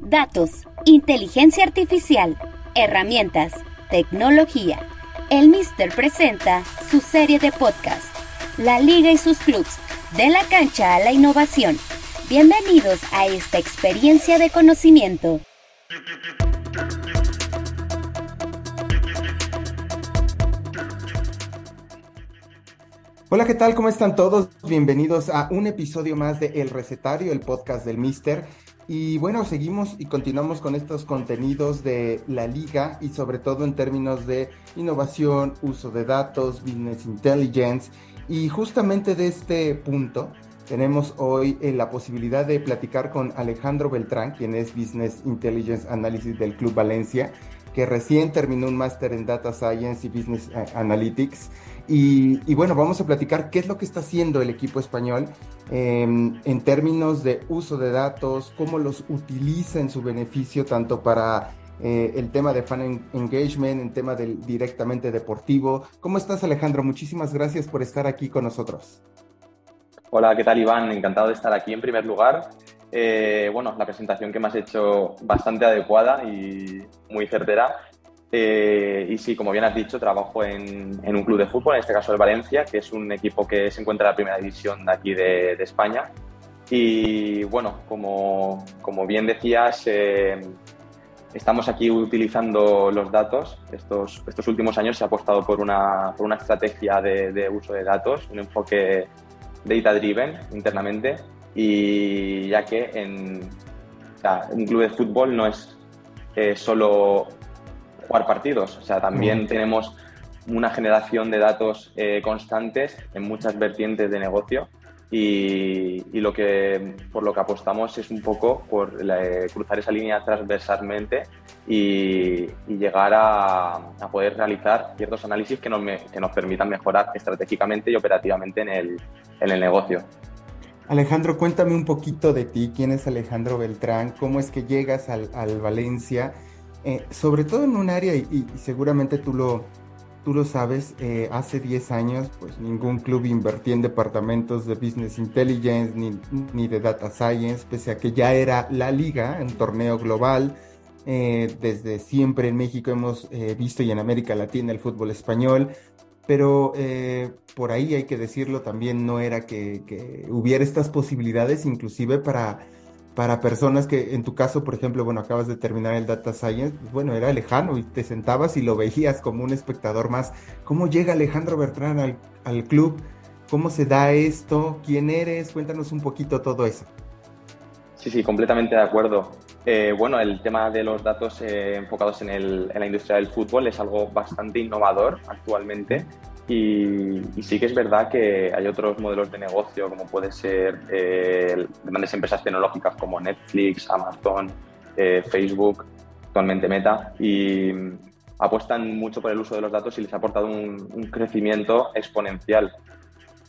datos, inteligencia artificial, herramientas, tecnología. El Mister presenta su serie de podcast, La Liga y sus clubs, de la cancha a la innovación. Bienvenidos a esta experiencia de conocimiento. Hola, ¿qué tal? ¿Cómo están todos? Bienvenidos a un episodio más de El Recetario, el podcast del Mister. Y bueno, seguimos y continuamos con estos contenidos de la liga y sobre todo en términos de innovación, uso de datos, business intelligence. Y justamente de este punto tenemos hoy eh, la posibilidad de platicar con Alejandro Beltrán, quien es Business Intelligence Analysis del Club Valencia, que recién terminó un máster en Data Science y Business eh, Analytics y, bueno, vamos a platicar qué es lo que está haciendo el equipo español em, en términos de uso de datos, cómo los utiliza en su beneficio, tanto para eh, el tema de fan engagement, en tema del directamente deportivo. ¿Cómo estás, Alejandro? Muchísimas gracias por estar aquí con nosotros. Hola, ¿qué tal, Iván? Encantado de estar aquí en primer lugar. Eh, bueno, la presentación que me has hecho bastante adecuada y muy certera. Eh, y sí, como bien has dicho, trabajo en, un club de fútbol, en este caso el Valencia, que es un equipo que se encuentra en la primera división de aquí de, España. Y bueno, como, como bien decías, eh, estamos aquí utilizando los datos. Estos, estos últimos años se ha apostado por una, por una estrategia de, uso de datos, un enfoque data-driven internamente. Y ya que en un club de fútbol no es eh, solo jugar partidos. O sea, también tenemos una generación de datos eh, constantes en muchas vertientes de negocio y, lo que por lo que apostamos es un poco por eh, cruzar esa línea transversalmente y, llegar a, poder realizar ciertos análisis que nos, que nos permitan mejorar estratégicamente y operativamente en el, en el negocio. Alejandro, cuéntame un poquito de ti, quién es Alejandro Beltrán, cómo es que llegas al, al Valencia eh, sobre todo en un área, y, seguramente tú lo, tú lo sabes, eh, hace 10 años, pues ningún club invertía en departamentos de Business Intelligence ni, ni de Data Science, pese a que ya era la liga, un torneo global. Eh, desde siempre en México hemos visto y en América Latina el fútbol español, pero por ahí hay que decirlo también, no era que, que hubiera estas posibilidades inclusive para para personas que en tu caso, por ejemplo, bueno, acabas de terminar el Data Science, pues, bueno, era lejano y te sentabas y lo veías como un espectador más. ¿Cómo llega Alejandro Bertrán al, club? ¿Cómo se da esto? ¿Quién eres? Cuéntanos un poquito todo eso. Sí, sí, completamente de acuerdo. Eh, bueno, el tema de los datos eh, enfocados en, el, en, la industria del fútbol es algo bastante innovador actualmente y, sí que es verdad que hay otros modelos de negocio, como puede ser eh, grandes empresas tecnológicas como Netflix, Amazon, eh, Facebook, actualmente Meta, y apuestan mucho por el uso de los datos y les ha aportado un, crecimiento exponencial.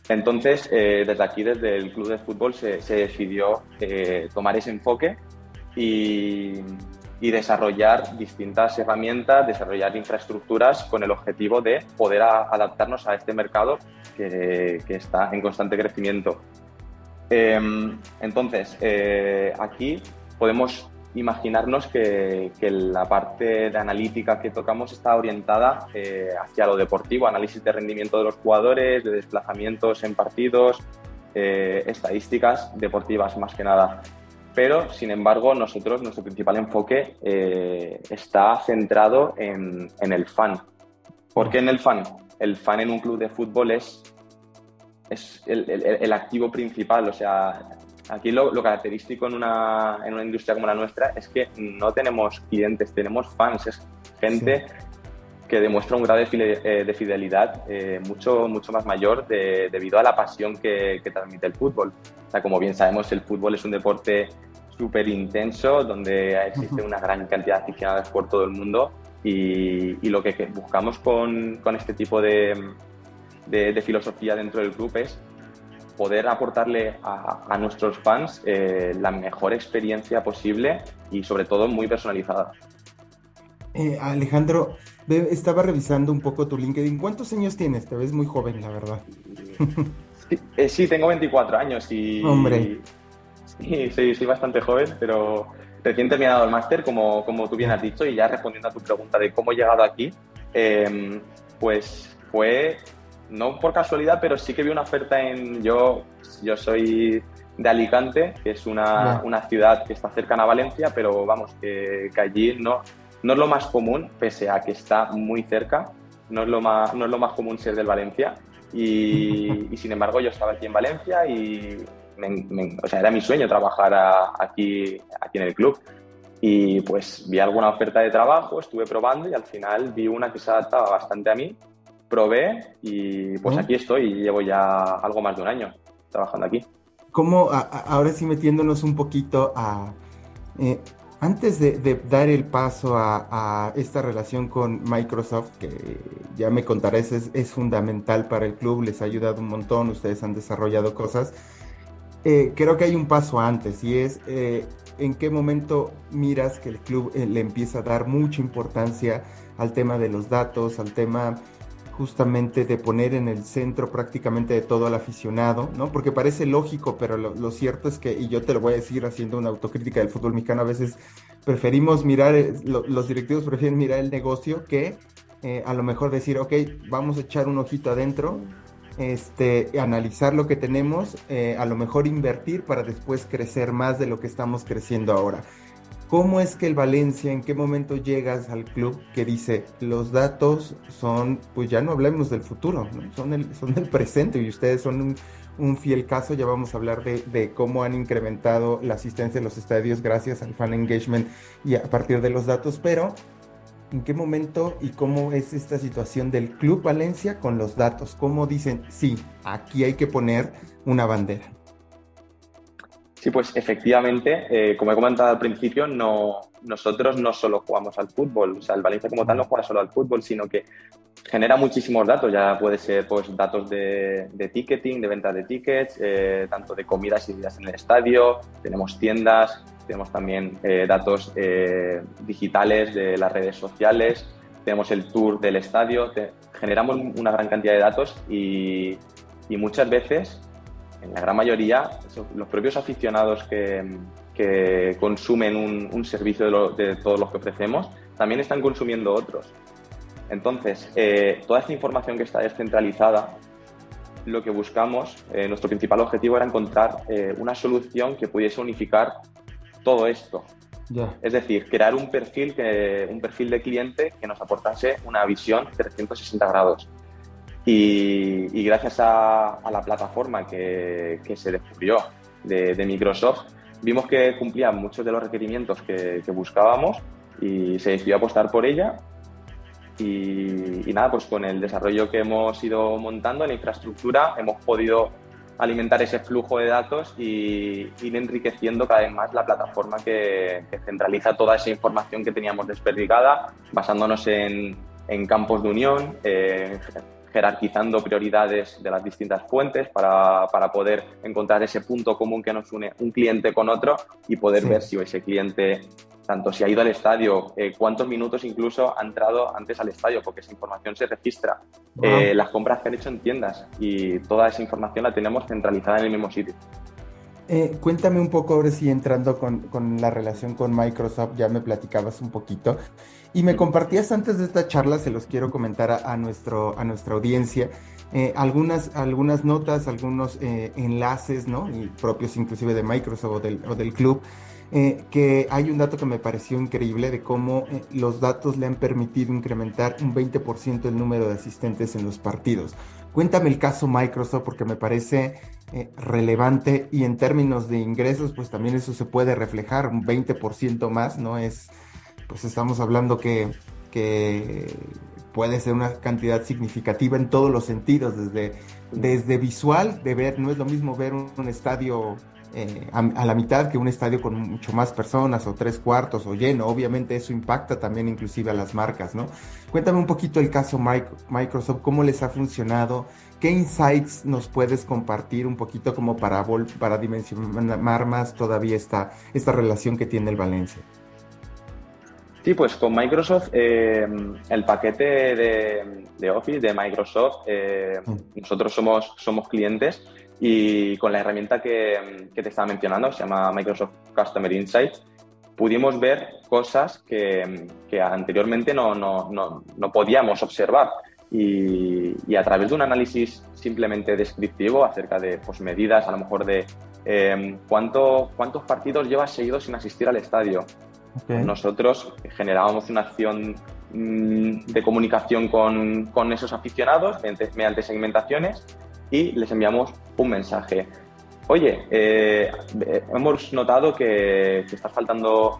Entonces, eh, desde aquí, desde el club de fútbol, se, decidió tomar ese enfoque y, y desarrollar distintas herramientas, desarrollar infraestructuras con el objetivo de poder adaptarnos a este mercado que, está en constante crecimiento. Em, entonces, eh, aquí podemos imaginarnos que, la parte de analítica que tocamos está orientada eh, hacia lo deportivo, análisis de rendimiento de los jugadores, de desplazamientos en partidos, eh, estadísticas deportivas más que nada pero sin embargo nosotros, nuestro principal enfoque eh, está centrado en, el fan. ¿Por qué en el fan? El fan en un club de fútbol es, es el, activo principal, o sea, aquí lo, característico en una, en una, industria como la nuestra es que no tenemos clientes, tenemos fans, es gente que demuestra un grado de, eh, fidelidad eh, mucho, mucho más mayor debido a la pasión que, que transmite el fútbol. Como bien sabemos, el fútbol es un deporte súper intenso donde existe una gran cantidad de aficionados por todo el mundo y, lo que buscamos con, con este tipo de, de, filosofía dentro del club es poder aportarle a, a nuestros fans eh, la mejor experiencia posible y sobre todo muy personalizada. Eh, Alejandro, estaba revisando un poco tu LinkedIn. ¿Cuántos años tienes? Te ves muy joven, la verdad. Sí, eh, tengo 24 años y... Hombre. Sí, soy, bastante joven, pero, recién terminado el máster, como, como tú bien has dicho, y ya respondiendo a tu pregunta de cómo he llegado aquí, em, pues fue, no por casualidad, pero sí que vi una oferta en, yo, yo soy de Alicante, que es una, una ciudad que está cercana a Valencia, pero vamos, que, que, allí no, no es lo más común, pese a que está muy cerca, no es lo más, no es lo más común ser del Valencia. Y, y sin embargo yo estaba aquí en Valencia y o sea, era mi sueño trabajar aquí, aquí en el club. Y pues vi alguna oferta de trabajo, estuve probando y al final vi una que se adaptaba bastante a mí, probé y pues aquí estoy y llevo ya algo más de un año trabajando aquí. ¿Cómo, ahora sí metiéndonos un poquito a... Eh, antes de, dar el paso a, esta relación con Microsoft, que ya me contarás, es, es fundamental para el club, les ha ayudado un montón, ustedes han desarrollado cosas. Eh, creo que hay un paso antes y es eh, en qué momento miras que el club eh, le empieza a dar mucha importancia al tema de los datos, al tema justamente de poner en el centro prácticamente de todo al aficionado, ¿no? Porque parece lógico, pero lo, cierto es que, y yo te lo voy a decir haciendo una autocrítica del fútbol mexicano, a veces preferimos mirar, los directivos prefieren mirar el negocio que a lo mejor decir, ok, vamos a echar un ojito adentro, este, analizar lo que tenemos, eh, a lo mejor invertir para después crecer más de lo que estamos creciendo ahora. ¿Cómo es que el Valencia, en qué momento llegas al club que dice los datos son, pues ya no hablemos del futuro, son, el, son el presente y ustedes son un, fiel caso, ya vamos a hablar de, de, cómo han incrementado la asistencia en los estadios gracias al fan engagement y a partir de los datos, pero en qué momento y cómo es esta situación del Club Valencia con los datos. ¿Cómo dicen, sí, aquí hay que poner una bandera? Sí, pues efectivamente, eh, como he comentado al principio, no, nosotros no solo jugamos al fútbol, o sea, el Valencia como tal no juega solo al fútbol, sino que genera muchísimos datos, ya puede ser pues datos de, ticketing, de venta de tickets, eh, tanto de comidas y bebidas en el estadio, tenemos tiendas, tenemos también eh, datos digitales de las redes sociales, tenemos el tour del estadio, generamos una gran cantidad de datos y, y muchas veces en la gran mayoría, los propios aficionados que, consumen un, servicio de, todos los que ofrecemos, también están consumiendo otros. Entonces, eh, toda esta información que está descentralizada, lo que buscamos, eh, nuestro principal objetivo era encontrar eh, una solución que pudiese unificar todo esto. Es decir, crear un perfil, que, un perfil de cliente que nos aportase una visión 360 grados. Y, gracias a, la plataforma que, se descubrió de, Microsoft, vimos que cumplía muchos de los requerimientos que, buscábamos y se decidió apostar por ella. Y, nada, pues con el desarrollo que hemos ido montando en infraestructura hemos podido alimentar ese flujo de datos y ir enriqueciendo cada vez más la plataforma que, centraliza toda esa información que teníamos desperdigada, basándonos en, campos de unión, eh, jerarquizando prioridades de las distintas fuentes para, para, poder encontrar ese punto común que nos une un cliente con otro y poder ver si ese cliente, tanto si ha ido al estadio, eh, cuántos minutos incluso ha entrado antes al estadio, porque esa información se registra, eh, las compras que han hecho en tiendas y toda esa información la tenemos centralizada en el mismo sitio. Eh, cuéntame un poco ahora sí entrando con, con, la relación con Microsoft, ya me platicabas un poquito y me compartías antes de esta charla, se los quiero comentar a, nuestro, a nuestra audiencia, eh, algunas, algunas notas, algunos eh, enlaces, ¿no? Y propios inclusive de Microsoft o del, o del club, que hay un dato que me pareció increíble de cómo los datos le han permitido incrementar un 20% el número de asistentes en los partidos. Cuéntame el caso Microsoft porque me parece eh, relevante y en términos de ingresos, pues también eso se puede reflejar, un 20% más, ¿no? Es, pues estamos hablando que, que puede ser una cantidad significativa en todos los sentidos, desde, desde visual, de ver, no es lo mismo ver un, estadio eh, a, la mitad que un estadio con mucho más personas o tres cuartos o lleno. Obviamente eso impacta también inclusive a las marcas, ¿no? Cuéntame un poquito el caso Microsoft, cómo les ha funcionado, ¿Qué insights nos puedes compartir un poquito como para, para dimensionar más todavía esta, esta relación que tiene el Valencia? Sí, pues con Microsoft, eh, el paquete de, Office de Microsoft, eh, mm. nosotros somos, somos clientes y con la herramienta que, te estaba mencionando, se llama Microsoft Customer Insights, pudimos ver cosas que, anteriormente no, no, podíamos observar. Y, a través de un análisis simplemente descriptivo acerca de pues, medidas, a lo mejor de eh, cuánto, cuántos partidos llevas seguidos sin asistir al estadio. Nosotros generábamos una acción mm, de comunicación con, con esos aficionados mediante, segmentaciones y les enviamos un mensaje. Oye, eh, hemos notado que, que estás faltando,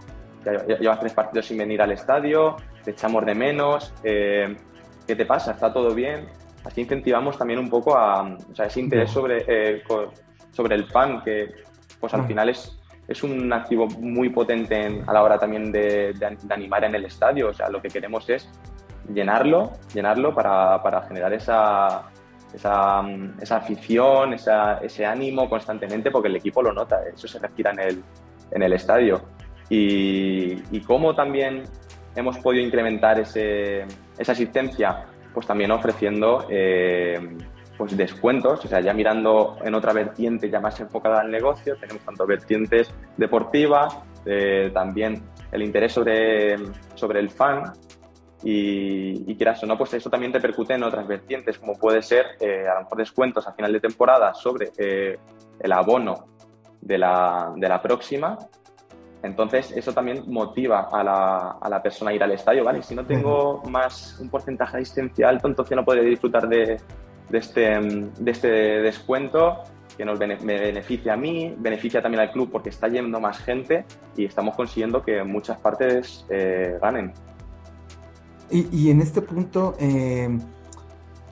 llevas tres partidos sin venir al estadio, te echamos de menos, eh, ¿qué te pasa? ¿Está todo bien? Así incentivamos también un poco a o sea, ese interés sobre, eh, sobre el fan, que pues al final es, es un activo muy potente a la hora también de, animar en el estadio. O sea, lo que queremos es llenarlo, llenarlo para, para generar esa, esa, esa afición, esa, ese ánimo constantemente, porque el equipo lo nota, eso se respira en el, en el estadio. Y, y cómo también hemos podido incrementar ese, esa asistencia, pues también ofreciendo eh, pues descuentos, o sea, ya mirando en otra vertiente ya más enfocada al negocio, tenemos tanto vertientes deportivas, eh, también el interés sobre, sobre el fan y, y, quieras o no, pues eso también te percute en otras vertientes, como puede ser eh, a lo mejor descuentos a final de temporada sobre eh, el abono de la, de la próxima. Entonces, eso también motiva a la, a la persona a ir al estadio, ¿vale? Si no tengo más un porcentaje de asistencia alto, entonces no podré disfrutar de, de, este, de este descuento que nos me beneficia a mí, beneficia también al club porque está yendo más gente y estamos consiguiendo que muchas partes eh, ganen. Y, en este punto, eh,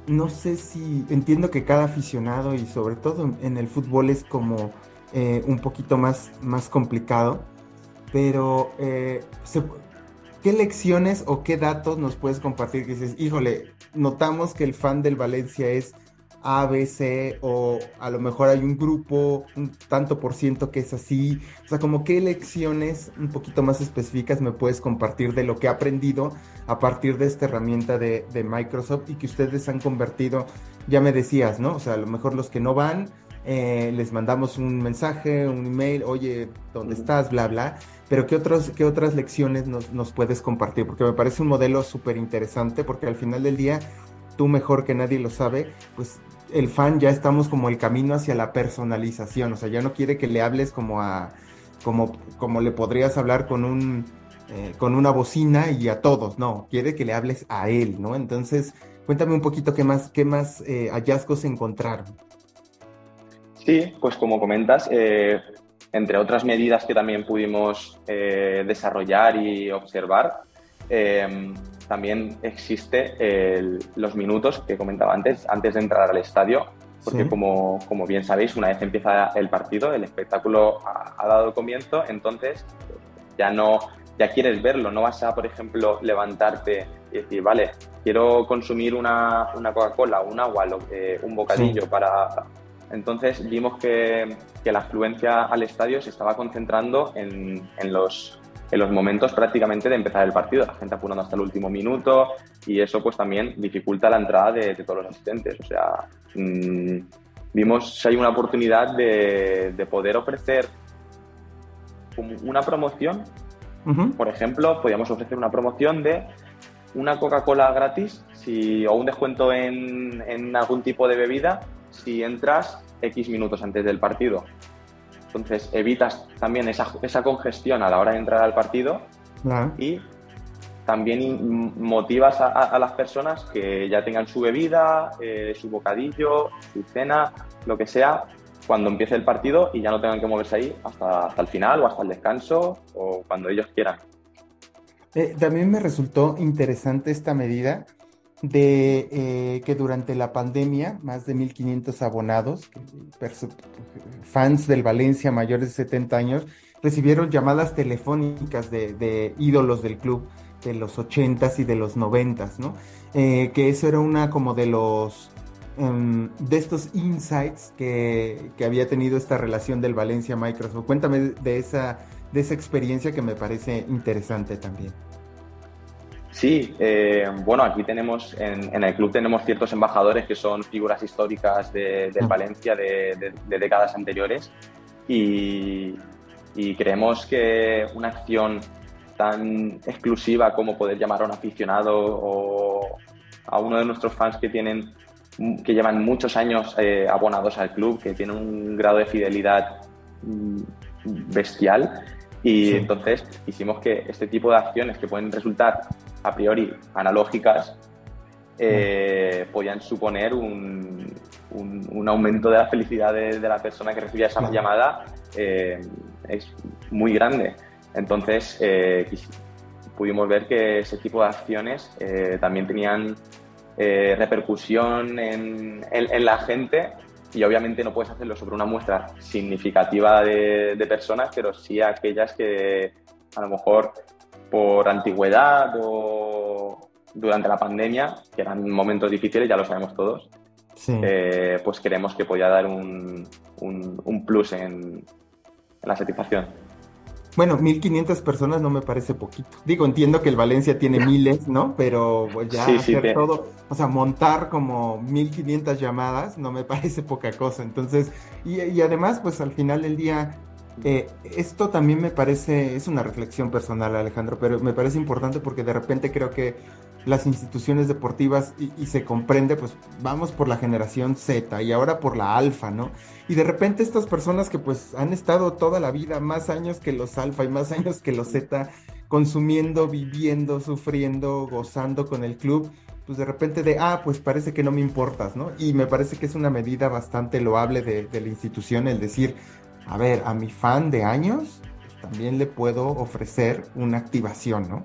no sé si entiendo que cada aficionado y sobre todo en, el fútbol es como eh, un poquito más, más complicado, pero eh, ¿qué lecciones o qué datos nos puedes compartir que dices, híjole, notamos que el fan del Valencia es ABC o a lo mejor hay un grupo, un tanto por ciento que es así. O sea, como qué lecciones un poquito más específicas me puedes compartir de lo que he aprendido a partir de esta herramienta de, Microsoft y que ustedes han convertido, ya me decías, ¿no? O sea, a lo mejor los que no van, eh, les mandamos un mensaje, un email, oye, ¿dónde estás? Bla, bla. Pero ¿qué, otros, qué otras lecciones nos, nos puedes compartir? Porque me parece un modelo súper interesante porque al final del día tú mejor que nadie lo sabe, pues el fan ya estamos como el camino hacia la personalización, o sea, ya no quiere que le hables como a, como, como le podrías hablar con un, eh, con una bocina y a todos, no, quiere que le hables a él, ¿no? Entonces, cuéntame un poquito qué más, qué más eh, hallazgos encontraron. Sí, pues como comentas, eh, entre otras medidas que también pudimos desarrollar y observar, también existe los minutos que comentaba antes, antes de entrar al estadio, porque como, como, bien sabéis, una vez empieza el partido, el espectáculo ha, dado comienzo, entonces ya no ya quieres verlo, no vas a, por ejemplo, levantarte y decir, vale, quiero consumir una, una Coca-Cola, un agua, lo, un bocadillo para... Entonces vimos que, que, la afluencia al estadio se estaba concentrando en, en los en los momentos prácticamente de empezar el partido, la gente apurando hasta el último minuto y eso pues también dificulta la entrada de, todos los asistentes. O sea, mm, vimos si hay una oportunidad de, poder ofrecer una promoción. Por ejemplo, podríamos ofrecer una promoción de una Coca-Cola gratis si, o un descuento en, en algún tipo de bebida si entras X minutos antes del partido. Entonces evitas también esa, esa congestión a la hora de entrar al partido y también motivas a, las personas que ya tengan su bebida, eh, su bocadillo, su cena, lo que sea, cuando empiece el partido y ya no tengan que moverse ahí hasta, hasta el final o hasta el descanso o cuando ellos quieran. Eh, también me resultó interesante esta medida de eh, que durante la pandemia más de 1.500 abonados, fans del Valencia mayores de 70 años, recibieron llamadas telefónicas de, ídolos del club de los 80s y de los 90s, ¿no? Eh, que eso era una como de los em, de estos insights que, que, había tenido esta relación del Valencia Microsoft. Cuéntame de esa, de esa experiencia que me parece interesante también. Sí, eh, bueno, aquí tenemos, en, el club tenemos ciertos embajadores que son figuras históricas de, del ah. Valencia de, décadas anteriores y, Y creemos que una acción tan exclusiva como poder llamar a un aficionado o a uno de nuestros fans que tienen que llevan muchos años eh, abonados al club, que tienen un grado de fidelidad mm, bestial. Y entonces hicimos que este tipo de acciones que pueden resultar a priori analógicas eh, podían suponer un, un, aumento de la felicidad de, la persona que recibía esa llamada eh, es muy grande. Entonces pudimos ver que ese tipo de acciones también tenían eh, repercusión en, la gente y obviamente no puedes hacerlo sobre una muestra significativa de, personas, pero sí aquellas que a lo mejor por antigüedad o durante la pandemia, que eran momentos difíciles, ya lo sabemos todos, eh, pues creemos que podía dar un, plus en la satisfacción. Bueno, 1500 personas no me parece poquito. Digo, entiendo que el Valencia tiene miles, ¿no? Pero pues ya hacer todo, o sea, montar como 1500 llamadas no me parece poca cosa. Entonces, y, además, pues al final del día, eh, esto también me parece, es una reflexión personal, Alejandro, pero me parece importante porque de repente creo que las instituciones deportivas y, se comprende, pues vamos por la generación Z y ahora por la alfa, ¿no? Y de repente estas personas que pues han estado toda la vida, más años que los alfa y más años que los Z, consumiendo, viviendo, sufriendo, gozando con el club, pues de repente de, ah, pues parece que no me importas, ¿no? Y me parece que es una medida bastante loable de, de la institución el decir, a ver, a mi fan de años también le puedo ofrecer una activación, ¿no?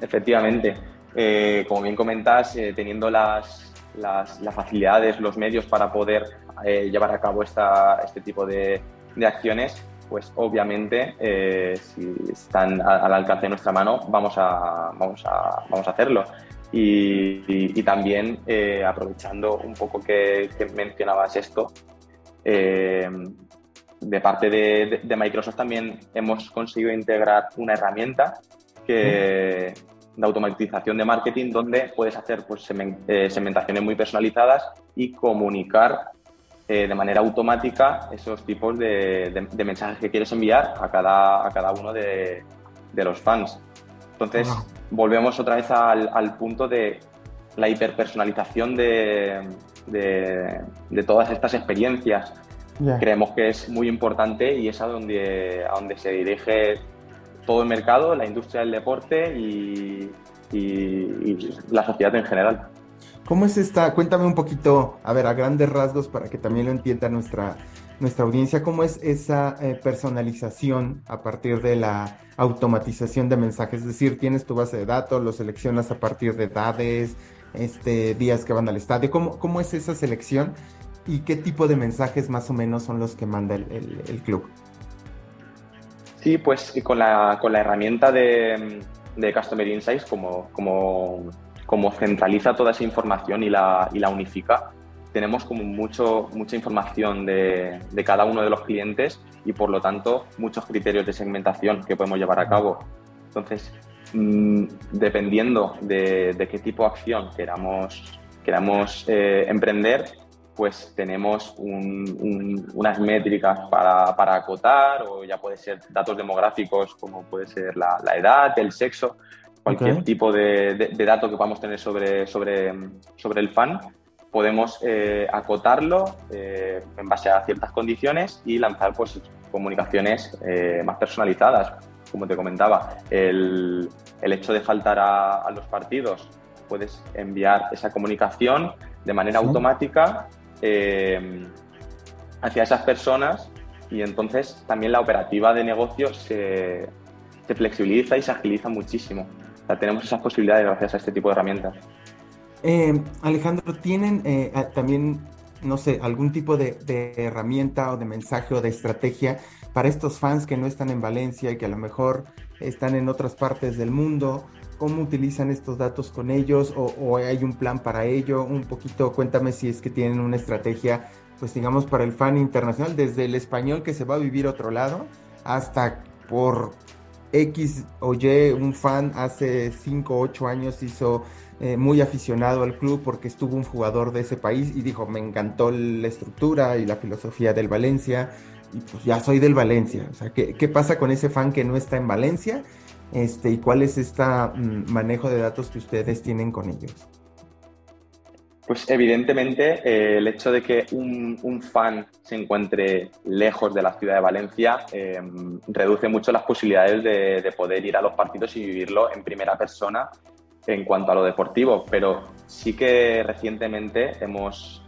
Efectivamente. Eh, como bien comentas, eh, teniendo las, las, facilidades, los medios para poder eh, llevar a cabo esta, este tipo de, de acciones, pues obviamente si están al alcance de nuestra mano, vamos a, vamos a, vamos a hacerlo. Y, y, también aprovechando un poco que, mencionabas esto, de parte de, de, Microsoft también hemos conseguido integrar una herramienta que, de automatización de marketing donde puedes hacer pues, eh, segmentaciones muy personalizadas y comunicar eh, de manera automática esos tipos de, mensajes que quieres enviar a cada, a cada uno de, los fans. Entonces, volvemos otra vez al, punto de la hiperpersonalización de, de, todas estas experiencias. Creemos que es muy importante y es a donde, a donde se dirige todo el mercado, la industria del deporte y, la sociedad en general. ¿Cómo es esta? Cuéntame un poquito, a ver, a grandes rasgos para que también lo entienda nuestra, nuestra audiencia, ¿cómo es esa eh, personalización a partir de la automatización de mensajes? Es decir, tienes tu base de datos, lo seleccionas a partir de edades, este, días que van al estadio, ¿cómo, cómo es esa selección y qué tipo de mensajes más o menos son los que manda el club? Sí, pues con la, con la herramienta de, de Customer Insights, como, como, como, centraliza toda esa información y la, y la unifica, tenemos como mucho, mucha información de, de, cada uno de los clientes y por lo tanto muchos criterios de segmentación que podemos llevar a cabo. Entonces, mm, dependiendo de, de, qué tipo de acción queramos, queramos eh, emprender, pues tenemos unas métricas para, acotar o ya puede ser datos demográficos como puede ser la, edad, el sexo, cualquier tipo de, dato que podamos tener sobre, sobre, sobre el fan, podemos eh, acotarlo eh, en base a ciertas condiciones y lanzar pues, comunicaciones eh, más personalizadas. Como te comentaba, el, hecho de faltar a, los partidos, puedes enviar esa comunicación de manera automática eh, hacia esas personas y entonces también la operativa de negocio se, flexibiliza y se agiliza muchísimo. tenemos esas posibilidades gracias a este tipo de herramientas. Eh, Alejandro, ¿tienen eh, también, no sé, algún tipo de, de, herramienta o de mensaje o de estrategia para estos fans que no están en Valencia y que a lo mejor están en otras partes del mundo cómo utilizan estos datos con ellos o, hay un plan para ello. Un poquito, cuéntame si es que tienen una estrategia, pues digamos, para el fan internacional, desde el español que se va a vivir otro lado hasta por X o Y, un fan hace 5 o 8 años hizo eh, muy aficionado al club porque estuvo un jugador de ese país y dijo, me encantó la estructura y la filosofía del Valencia pues ya soy del Valencia. O sea, ¿qué, ¿qué, pasa con ese fan que no está en Valencia? Este, ¿Y cuál es este manejo de datos que ustedes tienen con ellos? Pues evidentemente eh, el hecho de que un, fan se encuentre lejos de la ciudad de Valencia em, reduce mucho las posibilidades de, poder ir a los partidos y vivirlo en primera persona en cuanto a lo deportivo. Pero sí que recientemente hemos,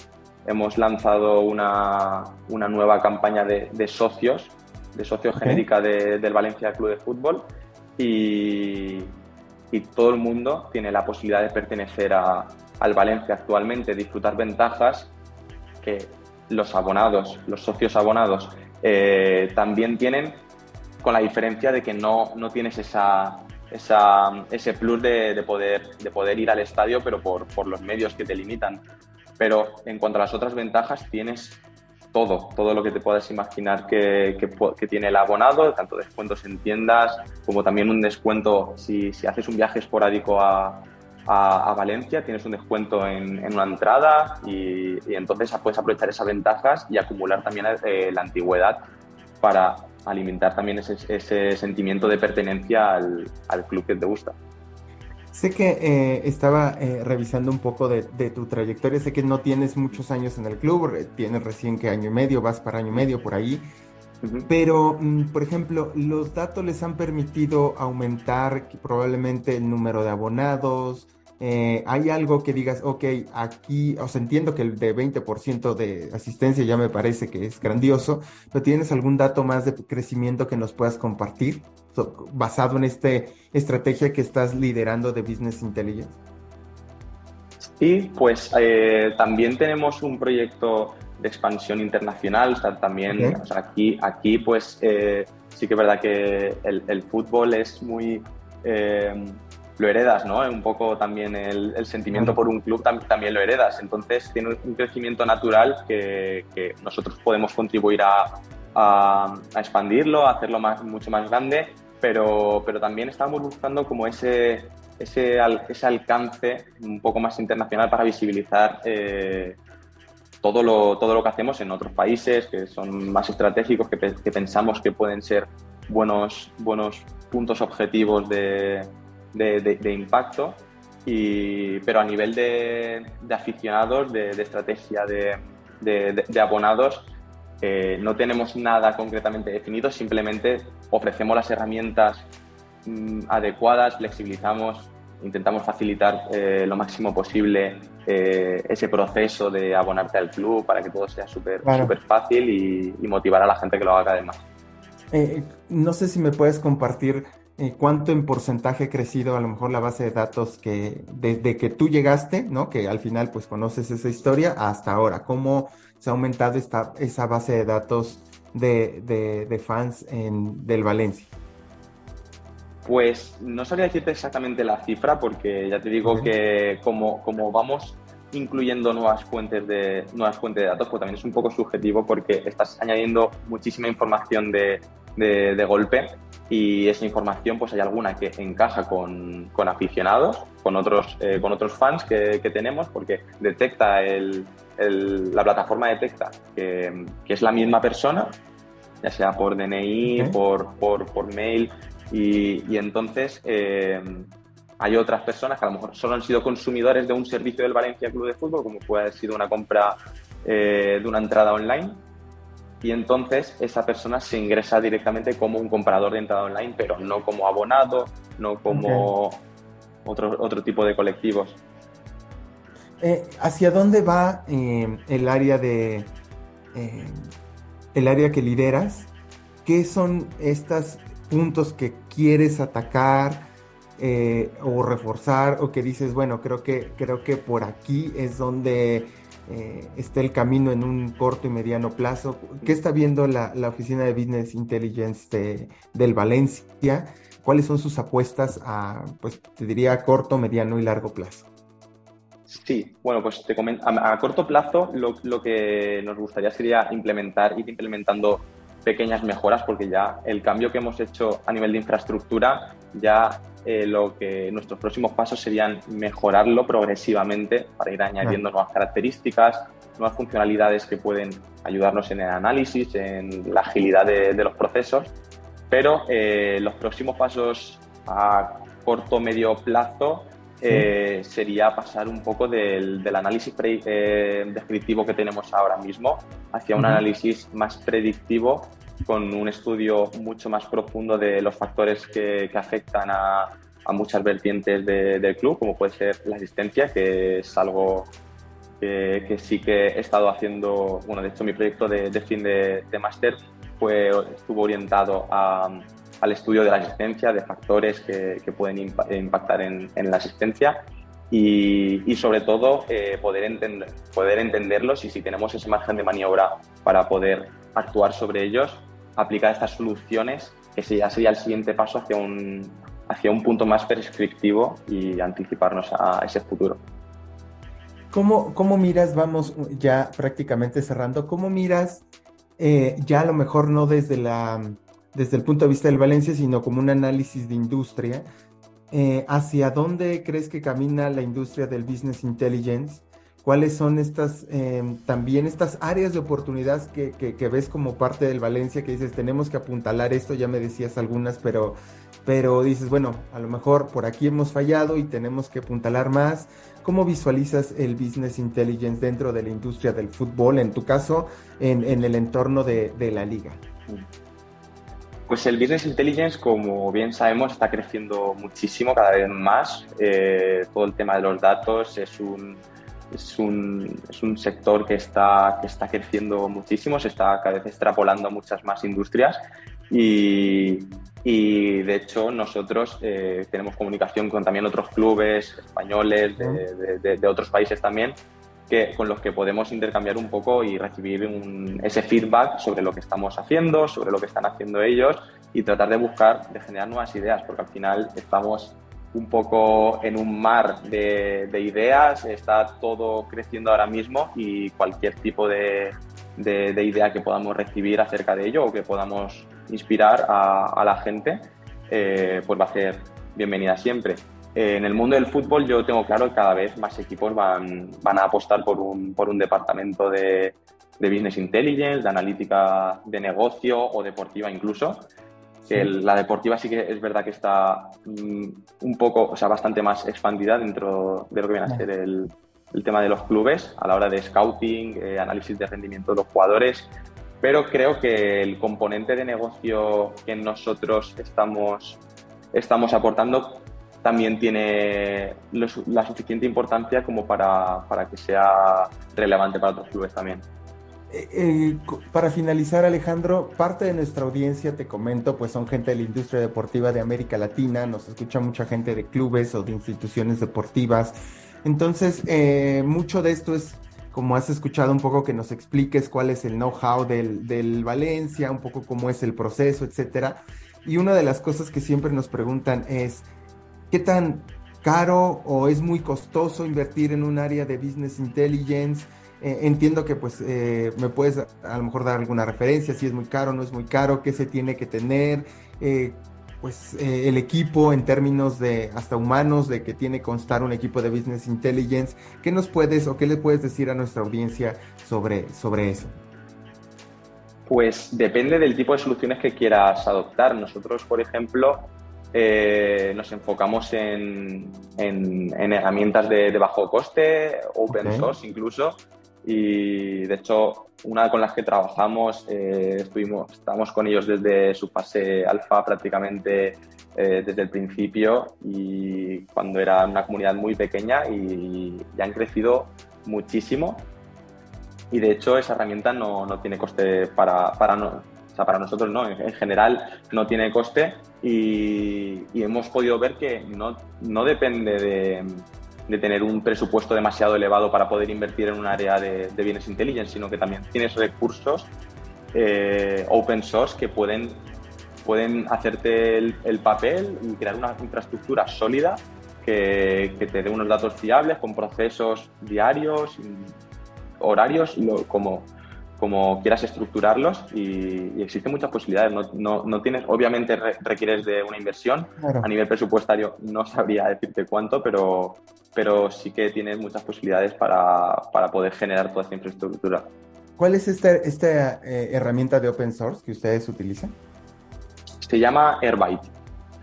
hemos lanzado una, nueva campaña de, socios, de socios genérica del Valencia Club de Fútbol y, y todo el mundo tiene la posibilidad de pertenecer a al Valencia actualmente disfrutar ventajas que los abonados, los socios abonados, eh, también tienen, con la diferencia de que no, no tienes esa, esa, ese plus de, poder, de poder ir al estadio, pero por, por los medios que te limitan. Pero en cuanto a las otras ventajas, tienes todo, todo lo que te puedas imaginar que, que, tiene el abonado, tanto descuentos en tiendas como también un descuento si, si haces un viaje esporádico a, a, Valencia, tienes un descuento en, una entrada y, entonces puedes aprovechar esas ventajas y acumular también eh, la antigüedad para alimentar también ese, sentimiento de pertenencia al, club que te gusta. Sé que eh, estaba eh, revisando un poco de, tu trayectoria, sé que no tienes muchos años en el club, tienes recién que año y medio, vas para año y medio por ahí, pero, mm, por ejemplo, los datos les han permitido aumentar probablemente el número de abonados, eh, hay algo que digas, ok, aquí, os entiendo que el de 20% de asistencia ya me parece que es grandioso, pero ¿tienes algún dato más de crecimiento que nos puedas compartir basado en esta estrategia que estás liderando de Business Intelligence? Sí, pues eh, también tenemos un proyecto de expansión internacional, también, aquí, aquí pues eh, sí que es verdad que el, fútbol es muy lo heredas, ¿no? Un poco también el, sentimiento por un club también lo heredas. Entonces tiene un crecimiento natural que, nosotros podemos contribuir a, a, expandirlo, a hacerlo más, mucho más grande, pero, pero también estamos buscando como ese, ese, ese alcance un poco más internacional para visibilizar eh, todo, lo, todo lo que hacemos en otros países que son más estratégicos, que, que pensamos que pueden ser buenos, buenos puntos objetivos de de, impacto, y, pero a nivel de, aficionados, de, estrategia de, abonados, eh, no tenemos nada concretamente definido, simplemente ofrecemos las herramientas mm, adecuadas, flexibilizamos, intentamos facilitar eh, lo máximo posible eh, ese proceso de abonarte al club para que todo sea súper fácil y, y, motivar a la gente que lo haga cada vez más. no sé si me puedes compartir cuánto en porcentaje ha crecido a lo mejor la base de datos que desde que tú llegaste, ¿no? Que al final pues conoces esa historia hasta ahora. ¿Cómo se ha aumentado esta, esa base de datos de, fans en, del Valencia? Pues no sabría decirte exactamente la cifra porque ya te digo que como, como vamos incluyendo nuevas fuentes de nuevas fuentes de datos, pues también es un poco subjetivo porque estás añadiendo muchísima información de, de golpe y esa información pues hay alguna que encaja con, con aficionados, con otros, eh, con otros fans que, que, tenemos, porque detecta el, la plataforma detecta que, que, es la misma persona, ya sea por DNI, por, por, por, mail, y, y entonces eh, hay otras personas que a lo mejor solo han sido consumidores de un servicio del Valencia Club de Fútbol, como puede haber sido una compra eh, de una entrada online, y entonces esa persona se ingresa directamente como un comprador de entrada online, pero no como abonado, no como otro, otro tipo de colectivos. Eh, ¿Hacia dónde va eh, el área de eh, el área que lideras? ¿Qué son estos puntos que quieres atacar o reforzar o que dices, bueno, creo que creo que por aquí es donde eh, está el camino en un corto y mediano plazo. ¿Qué está viendo la, Oficina de Business Intelligence del Valencia? ¿Cuáles son sus apuestas a, pues te diría, corto, mediano y largo plazo? Sí, bueno, pues te comento, a, corto plazo lo, que nos gustaría sería implementar, ir implementando pequeñas mejoras porque ya el cambio que hemos hecho a nivel de infraestructura, ya eh, lo que nuestros próximos pasos serían mejorarlo progresivamente para ir añadiendo nuevas características, nuevas funcionalidades que pueden ayudarnos en el análisis, en la agilidad de, los procesos. Pero eh, los próximos pasos a corto medio plazo eh, sería pasar un poco del, análisis eh, descriptivo que tenemos ahora mismo hacia un análisis más predictivo con un estudio mucho más profundo de los factores que, afectan a, muchas vertientes del club, como puede ser la asistencia, que es algo que, sí que he estado haciendo, bueno, de hecho mi proyecto de, fin de, de máster fue, estuvo orientado a, al estudio de la asistencia, de factores que, pueden impactar en, la asistencia y, sobre todo eh, poder, entender, poder entenderlos y si tenemos ese margen de maniobra para poder actuar sobre ellos, aplicar estas soluciones, que ya sería el siguiente paso hacia un, hacia un punto más prescriptivo y anticiparnos a ese futuro. ¿Cómo, cómo miras, vamos ya prácticamente cerrando, cómo miras eh, ya a lo mejor no desde la desde el punto de vista del Valencia, sino como un análisis de industria. Eh, ¿Hacia dónde crees que camina la industria del business intelligence? ¿Cuáles son estas, em, también estas áreas de oportunidad que, que, ves como parte del Valencia, que dices, tenemos que apuntalar esto, ya me decías algunas, pero, pero dices, bueno, a lo mejor por aquí hemos fallado y tenemos que apuntalar más. ¿Cómo visualizas el business intelligence dentro de la industria del fútbol, en tu caso, en, en el entorno de, de la liga? Pues el Business Intelligence, como bien sabemos, está creciendo muchísimo, cada vez más. Eh, todo el tema de los datos es un, es un, es un, sector que está, que está creciendo muchísimo, se está cada vez extrapolando a muchas más industrias y, y de hecho nosotros eh, tenemos comunicación con también otros clubes españoles de, de, de otros países también que, con los que podemos intercambiar un poco y recibir ese feedback sobre lo que estamos haciendo, sobre lo que están haciendo ellos y tratar de buscar, de generar nuevas ideas, porque al final estamos un poco en un mar de, ideas, está todo creciendo ahora mismo y cualquier tipo de, de, idea que podamos recibir acerca de ello o que podamos inspirar a, la gente, eh, pues va a ser bienvenida siempre. Eh, en el mundo del fútbol yo tengo claro que cada vez más equipos van, van a apostar por un, por un departamento de, de, Business Intelligence, de analítica de negocio o deportiva incluso. la deportiva sí que es verdad que está mm, un poco, o sea, bastante más expandida dentro de lo que viene a ser el, el tema de los clubes a la hora de scouting, eh, análisis de rendimiento de los jugadores, pero creo que el componente de negocio que nosotros estamos, estamos aportando también tiene la suficiente importancia como para, para, que sea relevante para otros clubes también. Eh, eh, para finalizar, Alejandro, parte de nuestra audiencia, te comento, pues son gente de la industria deportiva de América Latina, nos escucha mucha gente de clubes o de instituciones deportivas. Entonces, eh, mucho de esto es, como has escuchado un poco, que nos expliques cuál es el know-how del, del Valencia, un poco cómo es el proceso, etcétera. Y una de las cosas que siempre nos preguntan es, ¿Qué tan caro o es muy costoso invertir en un área de business intelligence? Eh, entiendo que pues eh, me puedes a, lo mejor dar alguna referencia, si es muy caro, no es muy caro, qué se tiene que tener, eh, pues el equipo en términos de hasta humanos, de que tiene que constar un equipo de business intelligence, ¿qué nos puedes o qué le puedes decir a nuestra audiencia sobre, sobre eso? Pues depende del tipo de soluciones que quieras adoptar. Nosotros, por ejemplo, eh, nos enfocamos en, herramientas de, bajo coste, open source incluso. Y de hecho, una con las que trabajamos, eh, estuvimos, estamos con ellos desde su fase alfa prácticamente eh, desde el principio y cuando era una comunidad muy pequeña y ya han crecido muchísimo. Y de hecho, esa herramienta no, no tiene coste para, para, o sea, para nosotros no, en general no tiene coste y, hemos podido ver que no, no depende de, de, tener un presupuesto demasiado elevado para poder invertir en un área de, bienes intelligence, sino que también tienes recursos eh, open source que pueden, pueden hacerte el, papel y crear una infraestructura sólida que, que, te dé unos datos fiables con procesos diarios, horarios, como como quieras estructurarlos y, existen muchas posibilidades. No, tienes, obviamente requieres de una inversión. A nivel presupuestario no sabría decirte cuánto, pero, pero sí que tienes muchas posibilidades para, poder generar toda esta infraestructura. ¿Cuál es esta, esta eh, herramienta de open source que ustedes utilizan? Se llama Airbyte.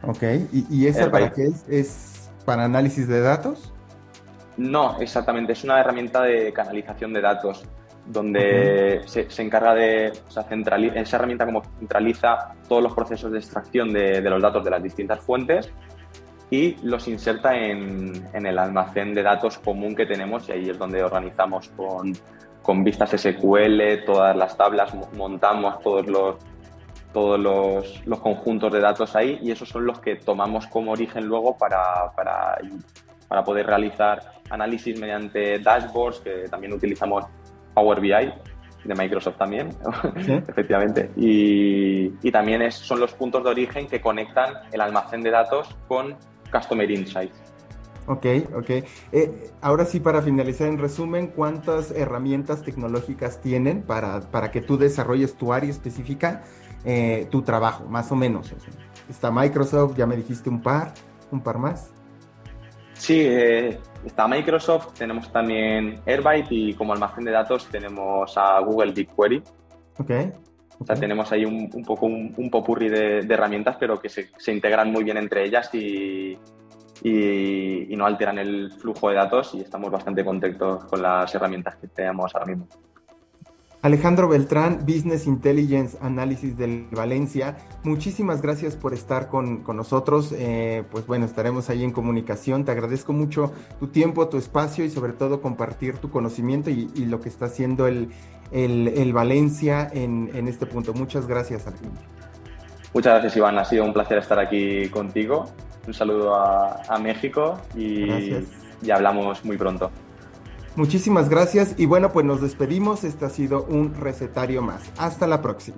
Ok, ¿y, y esa para qué es? ¿Es para análisis de datos? No, exactamente, es una herramienta de canalización de datos donde se, encarga de, o sea, esa herramienta como centraliza todos los procesos de extracción de, los datos de las distintas fuentes y los inserta en, el almacén de datos común que tenemos y ahí es donde organizamos con, con vistas SQL, todas las tablas, montamos todos los todos los, los, conjuntos de datos ahí y esos son los que tomamos como origen luego para, para, para poder realizar análisis mediante dashboards que también utilizamos Power BI de Microsoft también, efectivamente. Y, y también es, son los puntos de origen que conectan el almacén de datos con Customer Insights. Ok, ok. Eh, ahora sí, para finalizar en resumen, ¿cuántas herramientas tecnológicas tienen para, para que tú desarrolles tu área específica, eh, tu trabajo, más o menos? Está Microsoft, ya me dijiste un par, un par más. Sí, eh, está Microsoft, tenemos también Airbyte y como almacén de datos tenemos a Google BigQuery. Ok. O sea, tenemos ahí un, poco un, un popurri de, herramientas, pero que se, integran muy bien entre ellas y, y, no alteran el flujo de datos y estamos bastante contentos con las herramientas que tenemos ahora mismo. Alejandro Beltrán, Business Intelligence Análisis del Valencia, muchísimas gracias por estar con, nosotros. Eh, pues bueno, estaremos ahí en comunicación. Te agradezco mucho tu tiempo, tu espacio y sobre todo compartir tu conocimiento y, lo que está haciendo el, Valencia en, este punto. Muchas gracias, Alejandro. Muchas gracias, Iván. Ha sido un placer estar aquí contigo. Un saludo a, México y, y hablamos muy pronto. Muchísimas gracias y bueno, pues nos despedimos. Este ha sido un recetario más. Hasta la próxima.